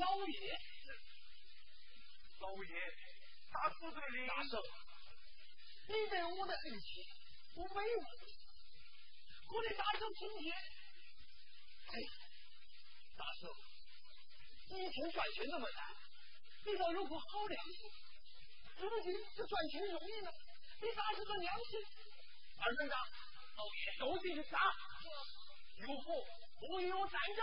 老爷。老爷，大叔对领。大圣，你对我的恩情，我没忘记。我的大圣听见。哎，大圣，一天赚钱那么难，你倒有颗好良心。如今这赚钱容易了，你咋是个良心？二等长，老爷，都进去杀。有火不有站着。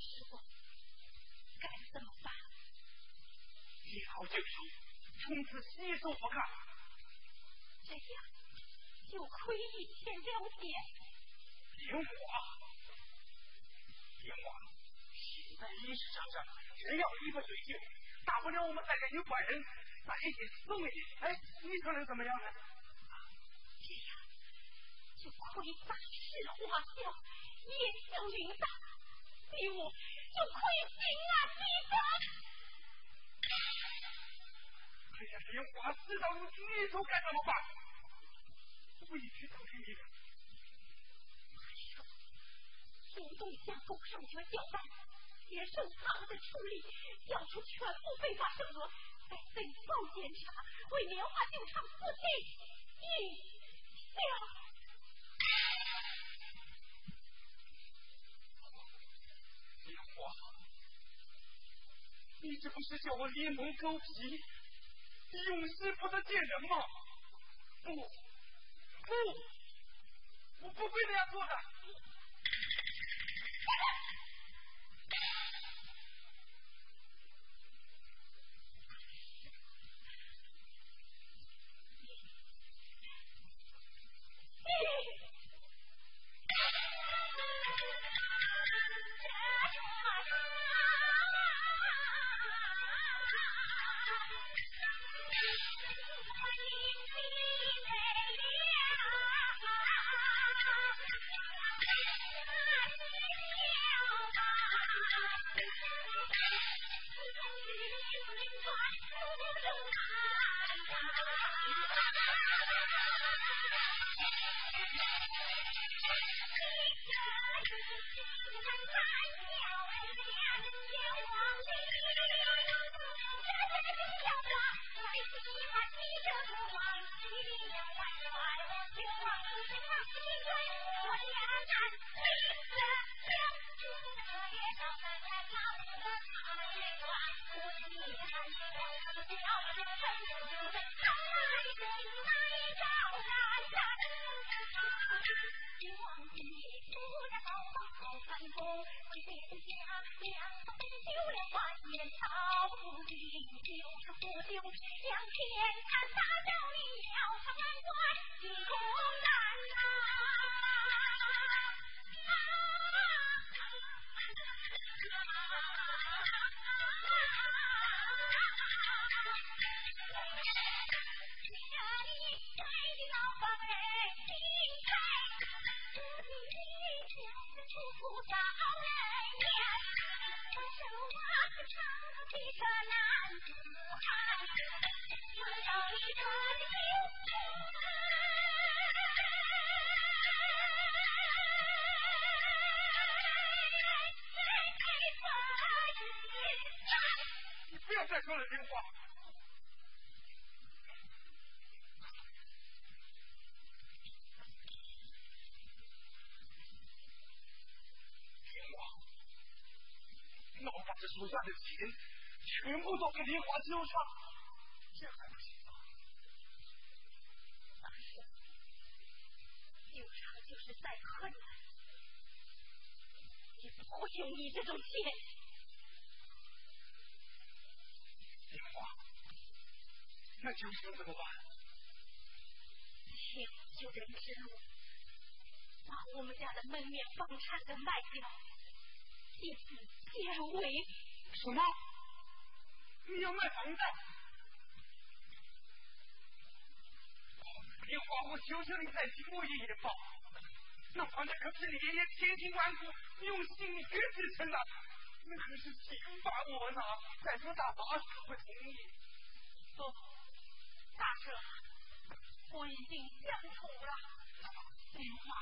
师傅该怎么办你好这书从此洗手不干这样就亏一千两田别慌别慌现在你是想着只要一个水晶大不了我们再给你换人把这些送给你哎你说能怎么样呢这样就可以大事化小烟消云散你我就亏心啊，李总！哎呀，莲花，事到如今你说该怎么办？我一直道是你，主动向公东们交代，严审他们的处理，调出全部非法数额，再申报检查，为莲花救场出气，一。我，你这不是叫我黎蒙狗皮，永世不得见人吗？不，不，我不会那样做的。一个男子汉我要一个你不要再说了听话。听话那我把这手下的钱全部都给莲花交上，这还不行吗？就是再困难，也不会用你这种钱。莲花，那究竟怎么办？请救人之路，把我们家的门面房产都卖掉，以此结尾。什么？你要卖房子？你花，我求求你再听我爷爷吧。那房子可是你爷爷千辛万苦用心血制成的，那可是金把我拿。再说大爸可不同意。不，大圣，我已经想通了。莲花，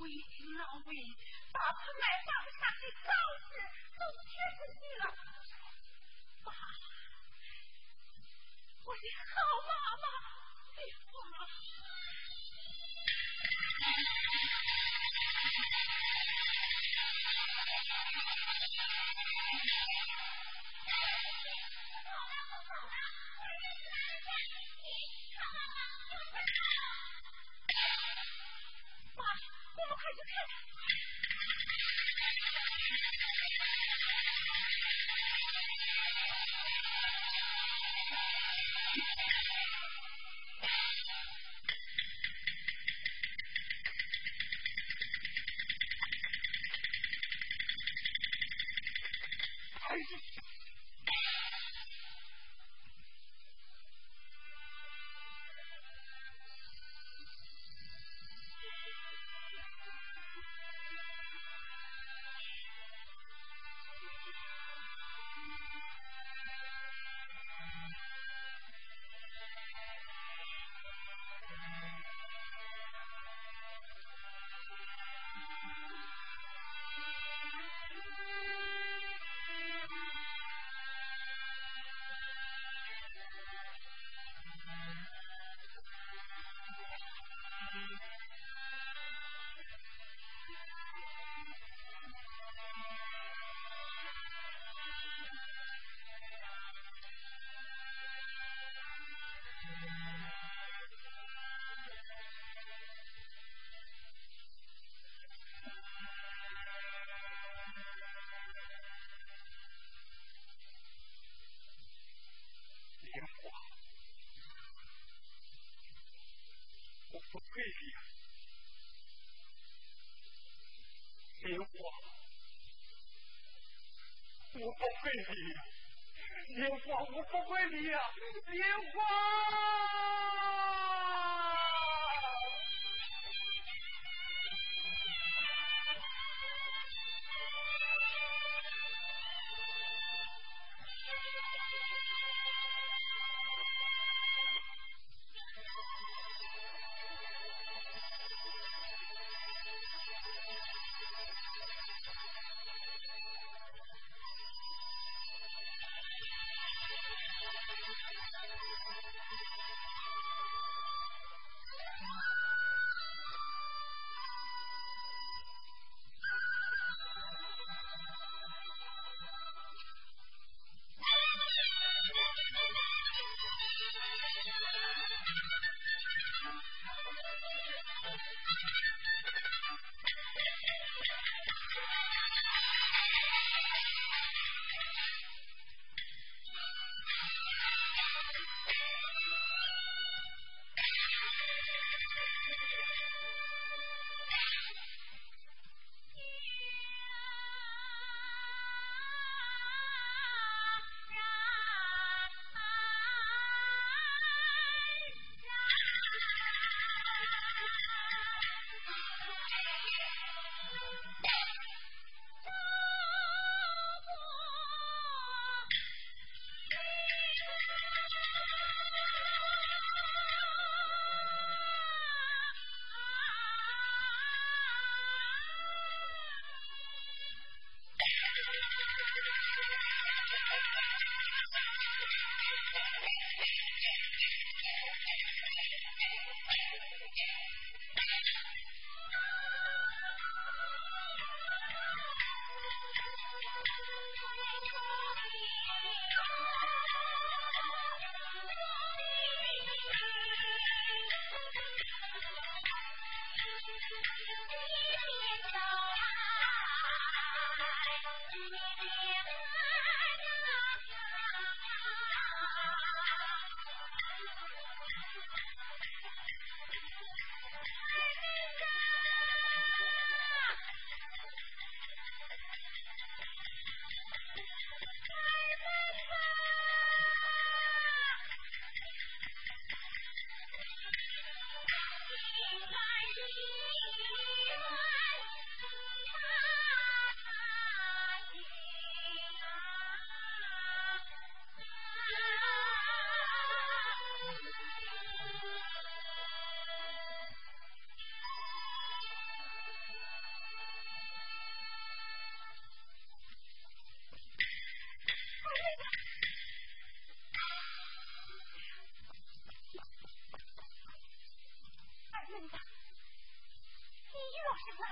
为情难为，把卖房产的早事。都全是你了，我的好妈妈，莲花。妈，莲花，我不会理，莲花，我不会理啊，莲花。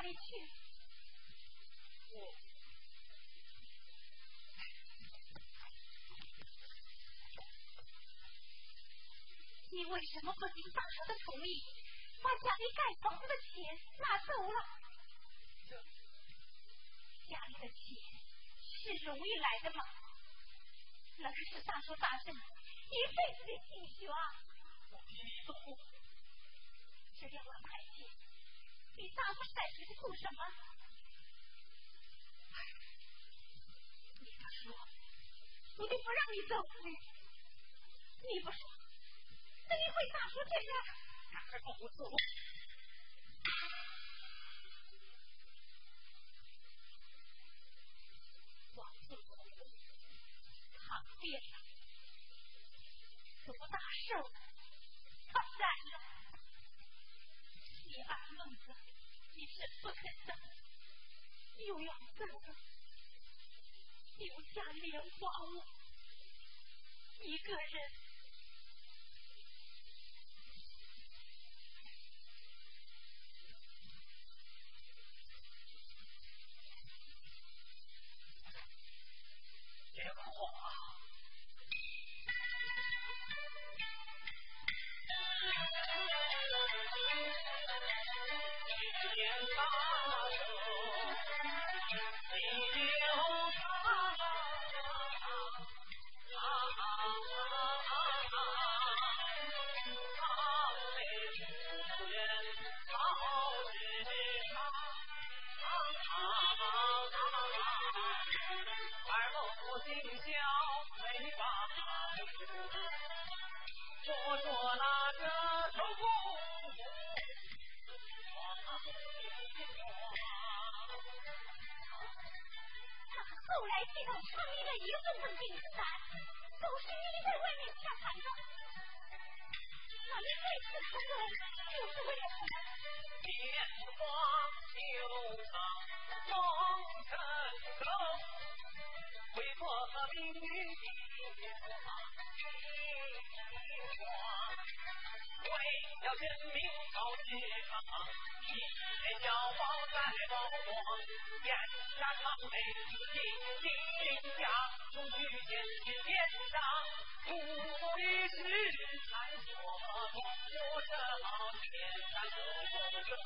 去？我。你为什么不经当初的同意，把家里盖房子的钱拿走了？家里的钱是容易来的吗？那可是大叔大婶一辈子的心血啊！我听你说，只要钱。你大夫在这做什么？你不说，我就不让你走。你不说，那你会咋说这样？那还不服走？王四虎躺地上，多大事儿，他。你把孟子，你是不肯等，又要等，留下莲花我。一个人。都是你在外面下三滥我一辈子不容就是为了钱钱花就唱红尘歌为国和平与希望为了人民一上，一叫在包我，眼下长眉子，金金金牙，出去见金殿上，不一时才说中着这天山不走远方。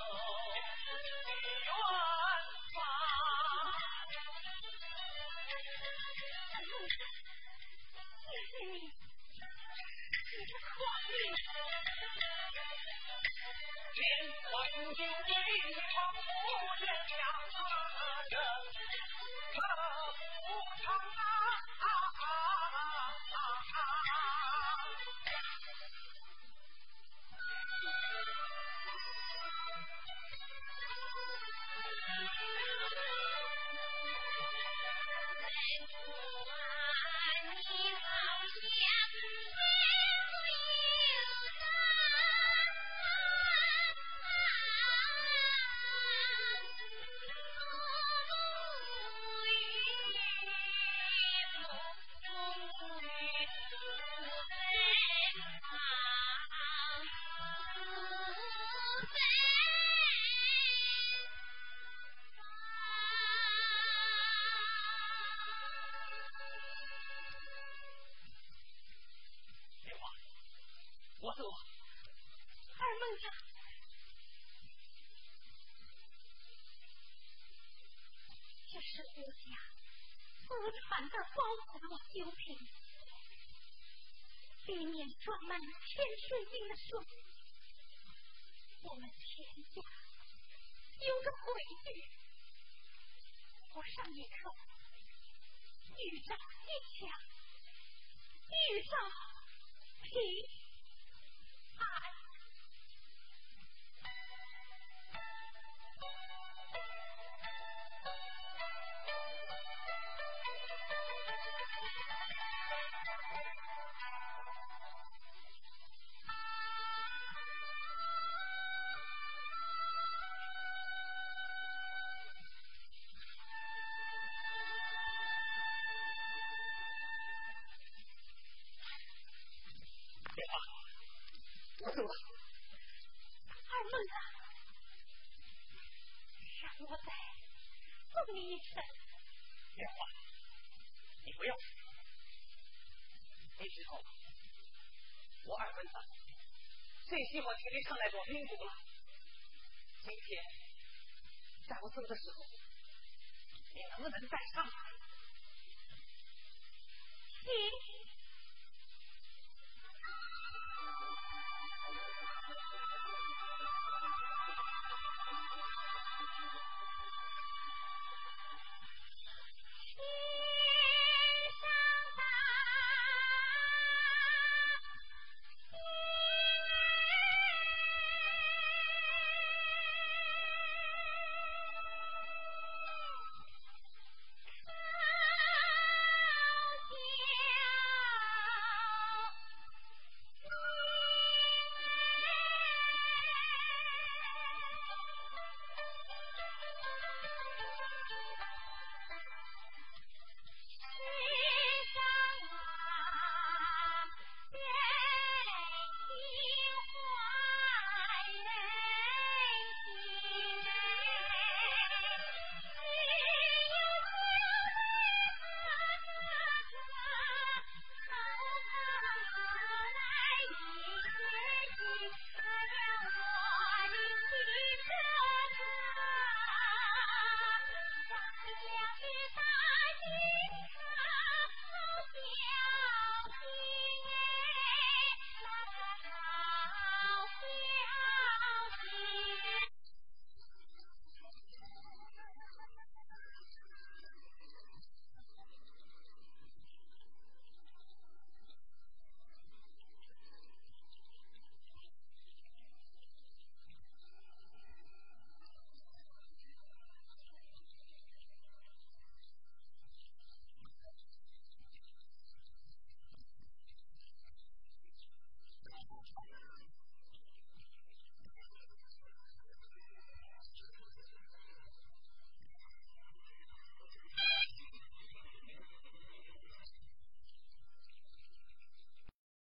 免我蹉跎苦免不见专挑个这是国家祖传的宝物酒品，里面装满了天水井的水。我们天家有个规矩，我上一口，遇上一枪，遇上走二梦子让我再送你一程别慌你不要。你知道吗我二闷子最希望听你唱那首民族了。今天在我死的时候你能不能再唱